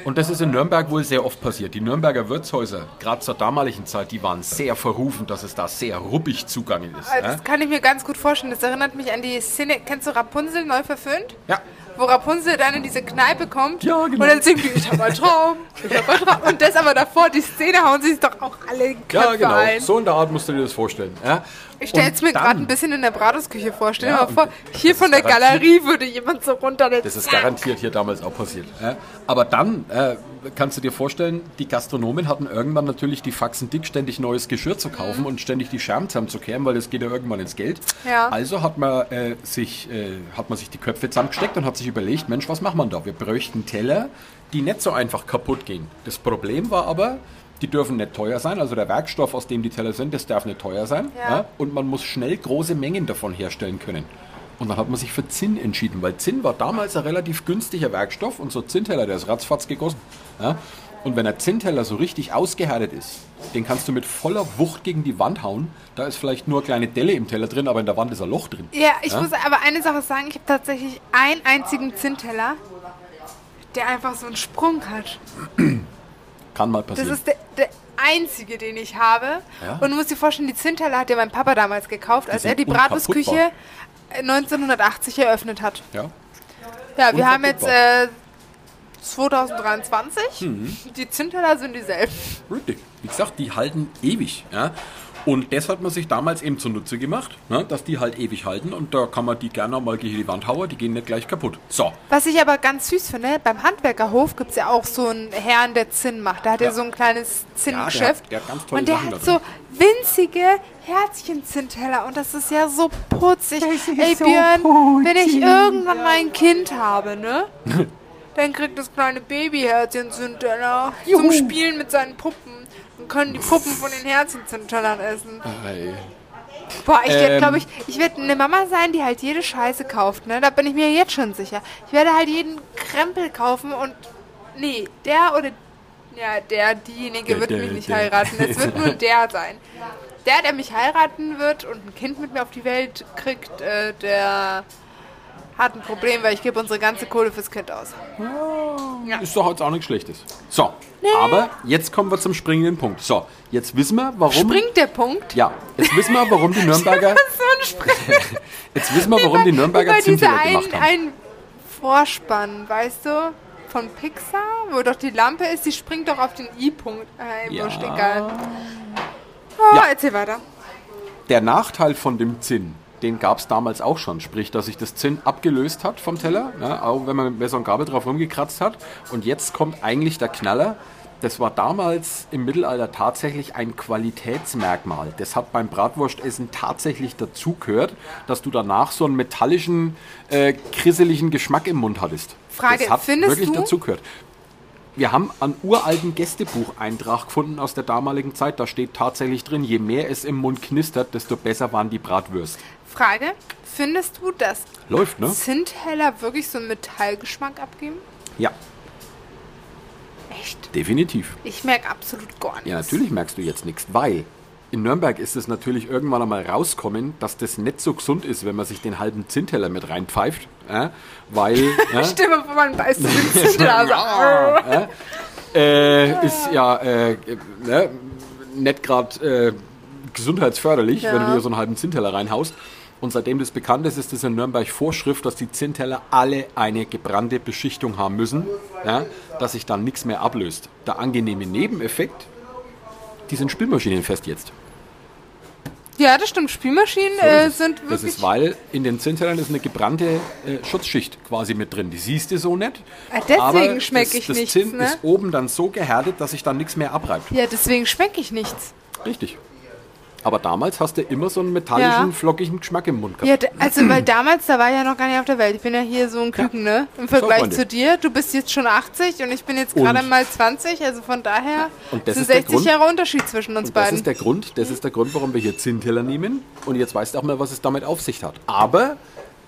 Und das ist in Nürnberg wohl sehr oft passiert. Die Nürnberger Wirtshäuser, gerade zur damaligen Zeit, die waren sehr verrufen, dass es da sehr ruppig zugangen ist. Also ja? Das kann ich mir ganz gut vorstellen. Das erinnert mich an die Szene. Kennst du Rapunzel neu verföhnt? ja. Wo Rapunzel dann in diese Kneipe kommt Ja, genau. und dann singt die, ich hab einen Traum, ich hab einen Traum. Und das aber davor, die Szene hauen sie sich doch auch alle in Ja, Köpfe genau. ein. So in der Art musst du dir das vorstellen. Ja? Ich stelle es mir gerade ein bisschen in der Bratwurstküche vor. Stell dir Ja, mal vor, hier von der Galerie würde jemand so runter. Das ist garantiert hier damals auch passiert. Aber dann äh, kannst du dir vorstellen, die Gastronomen hatten irgendwann natürlich die Faxen dick, ständig neues Geschirr zu kaufen und ständig die Scherben zusammenzukehren, weil das geht ja irgendwann ins Geld. Ja. Also hat man, äh, sich, äh, hat man sich die Köpfe zusammengesteckt und hat sich überlegt, Mensch, was machen wir da? Wir bräuchten Teller, die nicht so einfach kaputt gehen. Das Problem war aber, die dürfen nicht teuer sein, also der Werkstoff, aus dem die Teller sind, das darf nicht teuer sein. Ja. Und man muss schnell große Mengen davon herstellen können. Und dann hat man sich für Zinn entschieden, weil Zinn war damals ein relativ günstiger Werkstoff und so Zinnteller, der ist ratzfatz gegossen. Ja? Und wenn ein Zinnteller so richtig ausgehärtet ist, den kannst du mit voller Wucht gegen die Wand hauen. Da ist vielleicht nur eine kleine Delle im Teller drin, aber in der Wand ist ein Loch drin. Ja, ich Ja? muss aber eine Sache sagen, ich habe tatsächlich einen einzigen Zinnteller, der einfach so einen Sprung hat. Kann mal Das passieren. ist der, der einzige, den ich habe. Ja. Und du musst dir vorstellen, die Zinnteller hat ja mein Papa damals gekauft, als er die Bratwurstküche 1980 eröffnet hat. ja. Ja, wir haben jetzt äh, 2023. Mhm. Die Zinnteller sind dieselben. Richtig. Wie gesagt, die halten ewig. Ja? Und das hat man sich damals eben zunutze gemacht, ne? dass die halt ewig halten. Und da kann man die gerne mal gegen die Wand hauen, die gehen nicht gleich kaputt. So, Was ich aber ganz süß finde, beim Handwerkerhof gibt es ja auch so einen Herrn, der Zinn macht. Da hat er Ja. so ein kleines Zinngeschäft. Ja, der hat- der hat ganz tolle und der Sachen hat so winzige Herzchen-Zinnteller. Und das ist ja so putzig. Ey, so Björn, wenn ich putzig. irgendwann mal ein Kind habe, ne? Dann kriegt das kleine Baby-Herzchen-Zinnteller zum Juhu. Spielen mit seinen Puppen. Können die Puppen von den Herzchen-Zinntellern essen. Ey. Boah, ich werde, Ähm. glaube ich, ich werde eine Mama sein, die halt jede Scheiße kauft, ne? Da bin ich mir jetzt schon sicher. Ich werde halt jeden Krempel kaufen und nee, der oder ja, der, diejenige Der, wird der, mich nicht der. heiraten. Es wird nur der sein. Der, der mich heiraten wird und ein Kind mit mir auf die Welt kriegt, äh, der hat ein Problem, weil ich gebe unsere ganze Kohle fürs Kind aus. Ist doch jetzt auch nichts Schlechtes. So, aber jetzt kommen wir zum springenden Punkt. So, jetzt wissen wir, warum. Springt der Punkt? Ja, jetzt wissen wir, warum die Nürnberger. so. Jetzt wissen wir, warum die Nürnberger ein, gemacht haben. ein Vorspann, weißt du, von Pixar, wo doch die Lampe ist, die springt doch auf den I-Punkt. Äh, Ja. wurscht, egal. Oh, Ja. erzähl weiter. Der Nachteil von dem Zinn, den gab es damals auch schon. Sprich, dass sich das Zinn abgelöst hat vom Teller, ne, auch wenn man mit Messer und Gabel drauf rumgekratzt hat. Und jetzt kommt eigentlich der Knaller. Das war damals im Mittelalter tatsächlich ein Qualitätsmerkmal. Das hat beim Bratwurstessen tatsächlich dazugehört, dass du danach so einen metallischen, äh, krisseligen Geschmack im Mund hattest. Frage, das hat findest wirklich du- dazugehört. Wir haben einen uralten Gästebucheintrag gefunden aus der damaligen Zeit. Da steht tatsächlich drin, je mehr es im Mund knistert, desto besser waren die Bratwürste. Frage, findest du, dass Läuft, ne? Zinnteller wirklich so einen Metallgeschmack abgeben? Ja, Echt? definitiv. Ich merke absolut gar nichts. Ja, natürlich merkst du jetzt nichts, weil in Nürnberg ist es natürlich irgendwann einmal rauskommen, dass das nicht so gesund ist, wenn man sich den halben Zinnteller mit reinpfeift. Ja, weil dir mal vor, man beißt den Zinnteller. Also, äh, ist ja äh, ne, nicht gerade äh, gesundheitsförderlich, Ja. wenn du dir so einen halben Zinnteller reinhaust. Und seitdem das bekannt ist, ist es in Nürnberg Vorschrift, dass die Zinnteller alle eine gebrannte Beschichtung haben müssen, ja, dass sich dann nichts mehr ablöst. Der angenehme Nebeneffekt, die sind spülmaschinenfest jetzt. ja, das stimmt. Spülmaschinen So äh, sind das wirklich... ist, weil in den Zinntellern ist eine gebrannte äh, Schutzschicht quasi mit drin. Die siehst du so nicht. Ah, deswegen aber schmeck das, ich das nichts, Zinn ne? ist oben dann so gehärtet, dass sich dann nichts mehr abreibt. ja, deswegen schmecke ich nichts. Richtig. Aber damals hast du immer so einen metallischen, Ja. flockigen Geschmack im Mund gehabt. Ja, also weil damals, da war ich ja noch gar nicht auf der Welt. Ich bin ja hier so ein Küken, ne? Im Vergleich Freunde. zu dir. Du bist jetzt schon 80 und ich bin jetzt gerade mal 20. Also von daher Und das sind ist der 60 Grund- Jahre Unterschied zwischen uns Und das beiden. ist der Grund, das ist der Grund, warum wir hier Zinnteller nehmen. Und jetzt weißt du auch mal, was es damit auf sich hat. Aber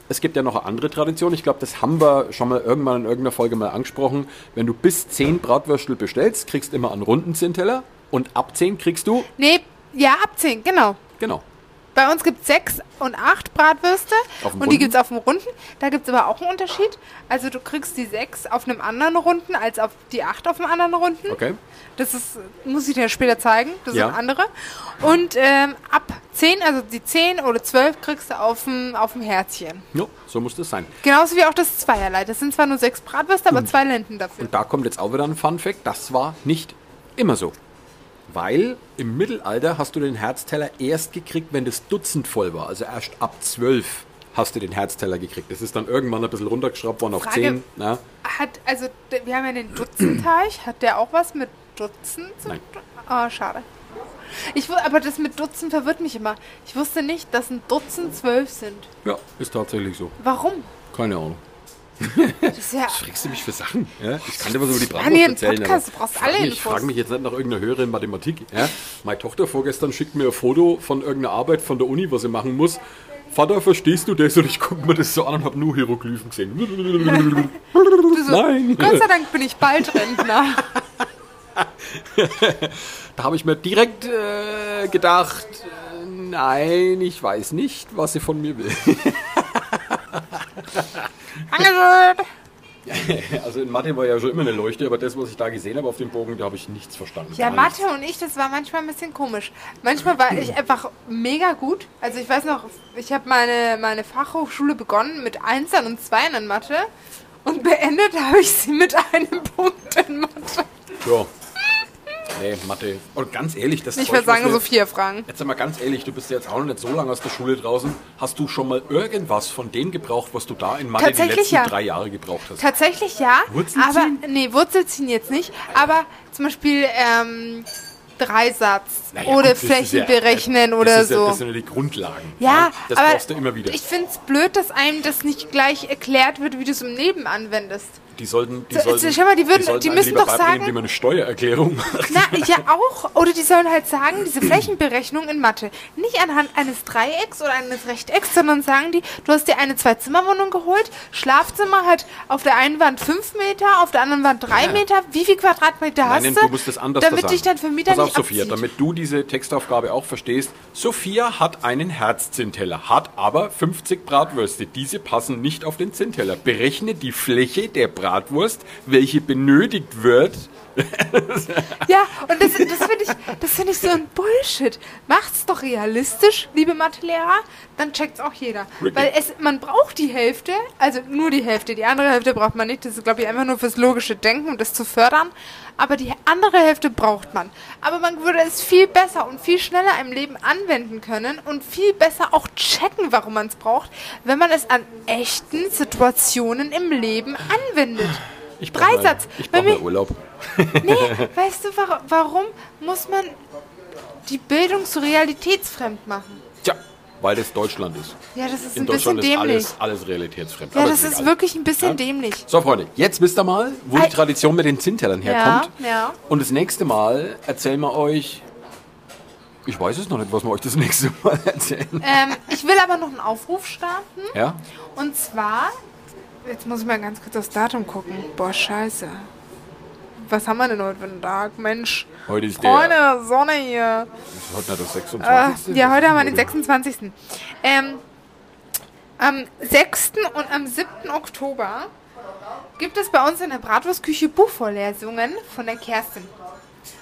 es gibt ja noch eine andere Tradition. Ich glaube, das haben wir schon mal irgendwann in irgendeiner Folge mal angesprochen. Wenn du bis 10 Bratwürstel bestellst, kriegst du immer einen runden Zinnteller. Und ab 10 kriegst du, nee, ja, ab 10, genau. genau, Bei uns gibt es 6 und 8 Bratwürste und die gibt es auf dem Runden. Da gibt es aber auch einen Unterschied. Also du kriegst die 6 auf einem anderen Runden als auf die 8 auf einem anderen Runden. okay? Das ist, muss ich dir später zeigen. Das Ja. sind andere. Und ähm, ab 10, also die 10 oder 12 kriegst du auf dem, auf dem Herzchen. Jo, so muss das sein. Genauso wie auch das Zweierlei. Das sind zwar nur 6 Bratwürste, aber zwei Lenden dafür. Und da kommt jetzt auch wieder ein Fun Fact. Das war nicht immer so. Weil im Mittelalter hast du den Herzteller erst gekriegt, wenn das Dutzend voll war. Also erst ab zwölf hast du den Herzteller gekriegt. Das ist dann irgendwann ein bisschen runtergeschraubt worden auf Frage- zehn. Na? Hat, also, wir haben ja den Dutzendteich. Hat der auch was mit Dutzend zu tun? Ah, schade. Ich, aber das mit Dutzend verwirrt mich immer. Ich wusste nicht, dass ein Dutzend zwölf sind. Ja, ist tatsächlich so. Warum? Keine Ahnung. Das ja. Fragst du mich für Sachen? Ja? Ich kann dir was über die Bratwurst erzählen. Podcast, aber du brauchst frag alle mich, Infos. frag mich jetzt nicht nach irgendeiner höheren Mathematik. Ja? Meine Tochter vorgestern schickt mir ein Foto von irgendeiner Arbeit von der Uni, was sie machen muss. Vater, verstehst du das? Und ich gucke mir das so an und habe nur Hieroglyphen gesehen. So, Nein. Gott sei Dank bin ich bald Rentner. Da habe ich mir direkt äh, gedacht, äh, nein, ich weiß nicht, was sie von mir will. Angeschön. Also in Mathe war ja schon immer eine Leuchte, aber das, was ich da gesehen habe auf dem Bogen, da habe ich nichts verstanden. Ja, nichts. Mathe und ich, das war manchmal ein bisschen komisch. Manchmal war ich einfach mega gut. Also ich weiß noch, ich habe meine, meine Fachhochschule begonnen mit Einsen und Zweien in Mathe und beendet habe ich sie mit einem Punkt in Mathe. Ja. Nee, Mathe. Und ganz ehrlich, das Ich Zeug, würde sagen, so vier Fragen. Jetzt sag mal ganz ehrlich, du bist ja jetzt auch noch nicht so lange aus der Schule draußen. Hast du schon mal irgendwas von dem gebraucht, was du da in Mathe die letzten ja. drei Jahre gebraucht hast? Tatsächlich ja. Wurzel aber ziehen? nee, Wurzel ziehen jetzt nicht. Aber zum Beispiel ähm, Dreisatz Naja, oder gut, ist Flächen ja- berechnen das oder ist ja, so. Das sind ja die Grundlagen. Ja, das aber brauchst du immer wieder. ich finde es blöd, dass einem das nicht gleich erklärt wird, wie du es im Leben anwendest. Die sollten, die So, sollten, schau mal, die würden- die einem müssen doch sagen- wie man eine Steuererklärung macht. Na, ja auch. Oder die sollen halt sagen, diese Flächenberechnung in Mathe, nicht anhand eines Dreiecks oder eines Rechtecks, sondern sagen die, du hast dir eine Zwei-Zimmer-Wohnung geholt, Schlafzimmer hat auf der einen Wand fünf Meter, auf der anderen Wand drei Ja. Meter. Wie viel Quadratmeter Nein, hast nein, du? du musst das anders Damit sagen. dich dein Vermieter Pass auf, nicht Sophia, abzieht. damit du diese Textaufgabe auch verstehst. Sophia hat einen Herzzinnteller, hat aber 50 Bratwürste. Diese passen nicht auf den Zinnteller. Berechne die Fläche der Bratwurst, welche benötigt wird. Ja, und das, das finde ich, das finde ich so ein Bullshit. Macht's doch realistisch, liebe Mathelehrer, dann checkt's auch jeder. Richtig. Weil es, man braucht die Hälfte, also nur die Hälfte. Die andere Hälfte braucht man nicht. Das ist, glaube ich, einfach nur fürs logische Denken und das zu fördern. Aber die andere Hälfte braucht man. Aber man würde es viel besser und viel schneller im Leben anwenden können und viel besser auch checken, warum man es braucht, wenn man es an echten Situationen im Leben anwendet. Ich brauch mal- Dreisatz. Ich brauche mal Urlaub. Nee, weißt du, wa warum muss man die Bildung so realitätsfremd machen? Tja, weil das Deutschland ist. Ja, das ist In ein bisschen Deutschland ist dämlich. alles, alles realitätsfremd. ja, Aber das ist egal. wirklich ein bisschen Ja? dämlich. So, Freunde, jetzt wisst ihr mal, wo die. Tradition mit den Zinntellern herkommt. ja. Und das nächste Mal erzählen wir euch. Ich weiß es noch nicht, was wir euch das nächste Mal erzählen. Ähm, ich will aber noch einen Aufruf starten. Ja? Und zwar, jetzt muss ich mal ganz kurz aufs Datum gucken. Boah, scheiße. Was haben wir denn heute für einen Tag? Mensch. Heute ist der. Freunde, Sonne hier. Ist heute nicht das Äh, 26. ja, heute haben wir den 26. Ähm, am 6. und am 7. Oktober gibt es bei uns in der Bratwurstküche Buchvorlesungen von der Kerstin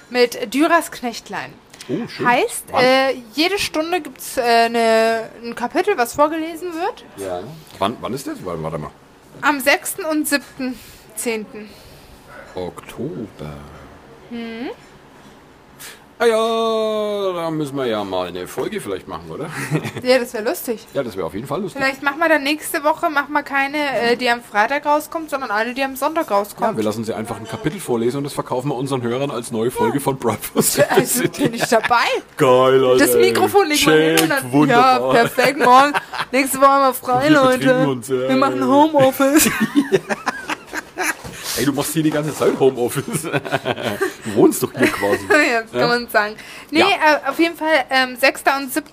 mit Dürers Knechtlein. Oh, schön. Heißt, äh, jede Stunde gibt es äh, eine, ein Kapitel, was vorgelesen wird. ja. wann, wann ist das? Warte, warte mal. Am 6. und 7.10. Oktober. Hm. Ah ja, da müssen wir ja mal eine Folge vielleicht machen, oder? Ja, das wäre lustig. ja, das wäre auf jeden Fall lustig. Vielleicht machen wir dann nächste Woche machen wir keine, äh, die am Freitag rauskommt, sondern eine, die am Sonntag Ja, rauskommt. wir lassen sie einfach ein Kapitel vorlesen und das verkaufen wir unseren Hörern als neue Folge von Bratwurst. also bin ich dabei. Geil, Alter. Das Mikrofon legen wir hin und dann. wunderbar. Ja, perfekt, morgen. Nächste Woche haben wir frei, Wir Leute. betrinken uns, ja. wir machen Homeoffice. Ey, du machst hier die ganze Zeit Homeoffice. du wohnst doch hier quasi. ja, kann man sagen. Nee, Ja. äh, auf jeden Fall ähm, 6. und 7.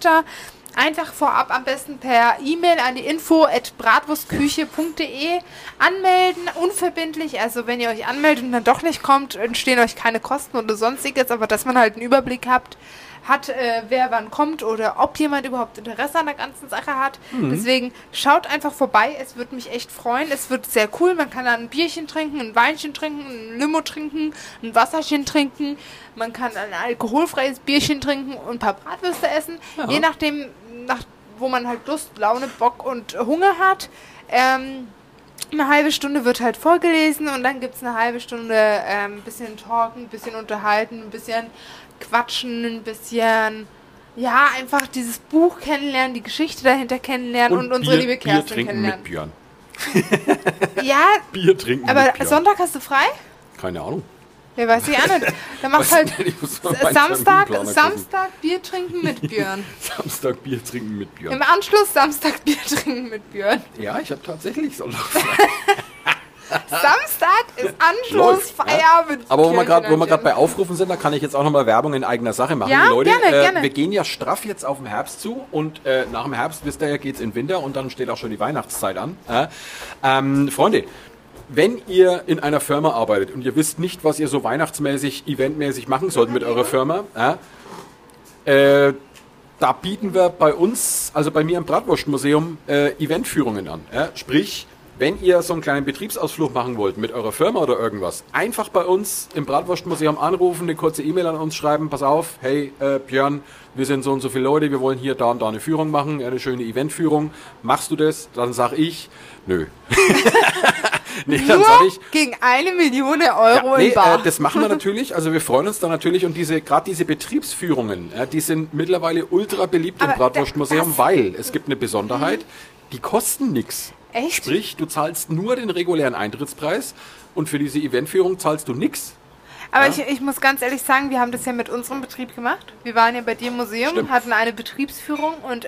Einfach vorab am besten per E-Mail an die info at bratwurstküche.de anmelden, unverbindlich. Also wenn ihr euch anmeldet und dann doch nicht kommt, entstehen euch keine Kosten oder sonstiges, aber dass man halt einen Überblick habt, hat, äh, wer wann kommt oder ob jemand überhaupt Interesse an der ganzen Sache hat. Deswegen schaut einfach vorbei, es wird mich echt freuen. Es wird sehr cool. Man kann dann ein Bierchen trinken, ein Weinchen trinken, ein Limo trinken, ein Wasserchen trinken. Man kann ein alkoholfreies Bierchen trinken und ein paar Bratwürste essen. Je nachdem, nach, wo man halt Lust, Laune, Bock und Hunger hat. Ähm, eine halbe Stunde wird halt vorgelesen und dann gibt es eine halbe Stunde ein ähm, bisschen talken, ein bisschen unterhalten, ein bisschen quatschen, ein bisschen, ja, einfach dieses Buch kennenlernen, die Geschichte dahinter kennenlernen und, und unsere liebe Kerstin Bier kennenlernen. Mit Björn. ja, Bier trinken aber mit Björn. Sonntag hast du frei? Keine Ahnung. Ja, weiß ich auch nicht. Dann machst halt nicht, Samstag. Samstag Bier trinken mit Björn. Samstag Bier trinken mit Björn. Im Anschluss Samstag Bier trinken mit Björn. Ja, ich habe tatsächlich Sonntag. Samstag ist Anschluss, Läuft, ja. Feierabend. Aber wo wir gerade bei Aufrufen sind, da kann ich jetzt auch nochmal Werbung in eigener Sache machen. Ja, Leute, gerne, äh, gerne. wir gehen ja straff jetzt auf den Herbst zu und äh, nach dem Herbst, wisst ihr ja, geht's in Winter und dann steht auch schon die Weihnachtszeit an. Äh, ähm, Freunde, wenn ihr in einer Firma arbeitet und ihr wisst nicht, was ihr so weihnachtsmäßig, eventmäßig machen sollt mit eurer Firma, äh, äh, da bieten wir bei uns, also bei mir im Bratwurstmuseum, äh, Eventführungen an. Sprich, wenn ihr so einen kleinen Betriebsausflug machen wollt mit eurer Firma oder irgendwas, einfach bei uns im Bratwurstmuseum anrufen, eine kurze E-Mail an uns schreiben, pass auf, hey äh, Björn, wir sind so und so viele Leute, wir wollen hier da und da eine Führung machen, eine schöne Eventführung. Machst du das? Dann sag ich, nö. nee, dann sag ich, gegen eine Million Euro ja, nee, in Bar. äh, das machen wir natürlich. Also wir freuen uns da natürlich und diese gerade diese Betriebsführungen, ja, die sind mittlerweile ultra beliebt im Aber Bratwurstmuseum, das- weil es gibt eine Besonderheit, die kosten nichts. Echt? Sprich, du zahlst nur den regulären Eintrittspreis und für diese Eventführung zahlst du nichts. Aber ja. ich, ich muss ganz ehrlich sagen, wir haben das ja mit unserem Betrieb gemacht. Wir waren ja bei dir im Museum, Stimmt. hatten eine Betriebsführung und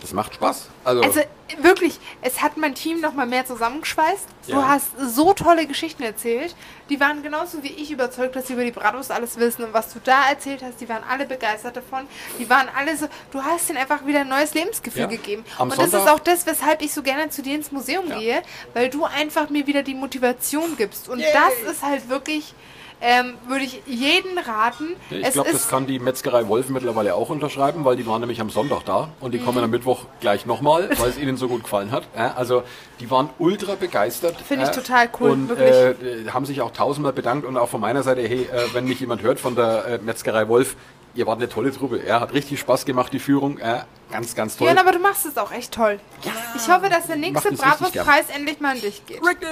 Das macht Spaß. Also, also wirklich, es hat mein Team noch mal mehr zusammengeschweißt. Du Ja. hast so tolle Geschichten erzählt. Die waren genauso wie ich überzeugt, dass sie über die Bratwurst alles wissen und was du da erzählt hast. Die waren alle begeistert davon. Die waren alle so. Du hast ihnen einfach wieder ein neues Lebensgefühl Ja. gegeben. Am und das ist Sonntag- auch das, weshalb ich so gerne zu dir ins Museum Ja. gehe, weil du einfach mir wieder die Motivation gibst. Und Yay. das ist halt wirklich. Ähm, würde ich jeden raten. ich glaube, das kann die Metzgerei Wolf mittlerweile auch unterschreiben, weil die waren nämlich am Sonntag da und die Mhm. kommen am Mittwoch gleich nochmal, weil es ihnen so gut gefallen hat. Ja, also die waren ultra begeistert. Finde ich Ja, total cool, Und wirklich. äh, haben sich auch tausendmal bedankt und auch von meiner Seite, hey, äh, wenn mich jemand hört von der äh, Metzgerei Wolf, ihr wart eine tolle Truppe. Ja, hat richtig Spaß gemacht, die Führung. Ja, ganz, ganz toll. Ja, aber du machst es auch echt toll. ich hoffe, dass der nächste Bratwurstpreis endlich mal an dich geht. Richtig!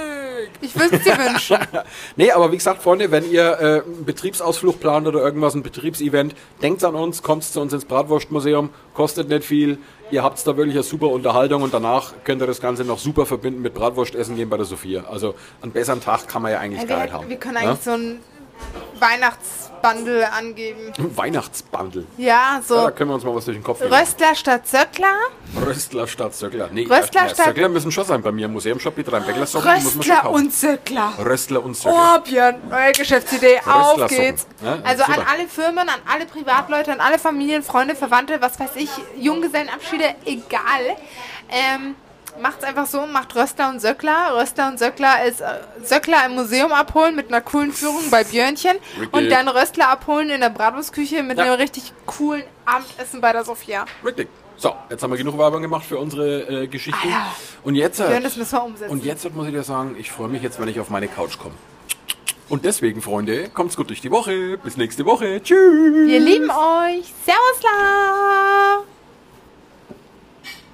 Ich würde es dir wünschen. Nee, aber wie gesagt, Freunde, wenn ihr äh, einen Betriebsausflug plant oder irgendwas, ein Betriebsevent, denkt an uns, kommt zu uns ins Bratwurstmuseum, kostet nicht viel. Ihr habt da wirklich eine super Unterhaltung und danach könnt ihr das Ganze noch super verbinden mit Bratwurstessen gehen bei der Sophia. Also einen besseren Tag kann man ja eigentlich Ja, gar wir, nicht haben. wir können Ja? eigentlich so ein Weihnachtsbundle angeben. Weihnachtsbundle. Ja, Ja, so da können wir uns mal was durch den Kopf gehen. Röstler statt Söckler, Röstler statt Söckler. Nee, Röstler äh, statt- Söckler müssen schon sein. Bei mir im Museumshop die drei Bäcklersocken die muss man schon Röstler kaufen. und Söckler. Röstler und Söckler. Oh, Björn, neue Geschäftsidee, auf geht's. Ja, also an super. alle Firmen, an alle Privatleute, an alle Familien, Freunde, Verwandte, was weiß ich, Junggesellenabschiede, egal. Ähm, macht's einfach so, macht Röstler und Söckler. Röstler und Söckler ist äh, Söckler im Museum abholen mit einer coolen Führung bei Björnchen Richtig. und dann Röstler abholen in der Bratwurstküche mit Ja. einem richtig coolen Abendessen bei der Sophia. Richtig. So, jetzt haben wir genug Werbung gemacht für unsere äh, Geschichte. Ah ja. Und jetzt, äh, Björn, das müssen wir umsetzen. und jetzt muss ich dir sagen, ich freue mich jetzt, wenn ich auf meine Couch komme. Und deswegen, Freunde, kommt's gut durch die Woche. Bis nächste Woche. Tschüss. Wir lieben euch. Servus la.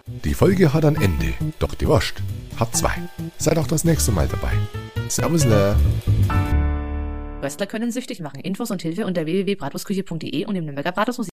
Die Folge hat ein Ende, doch die Wurst hat zwei. Seid auch das nächste Mal dabei. Servus, la. Röstler können süchtig machen. Infos und Hilfe unter www.bratwurstküche.de und im Nürnberger Bratwurstmuseum.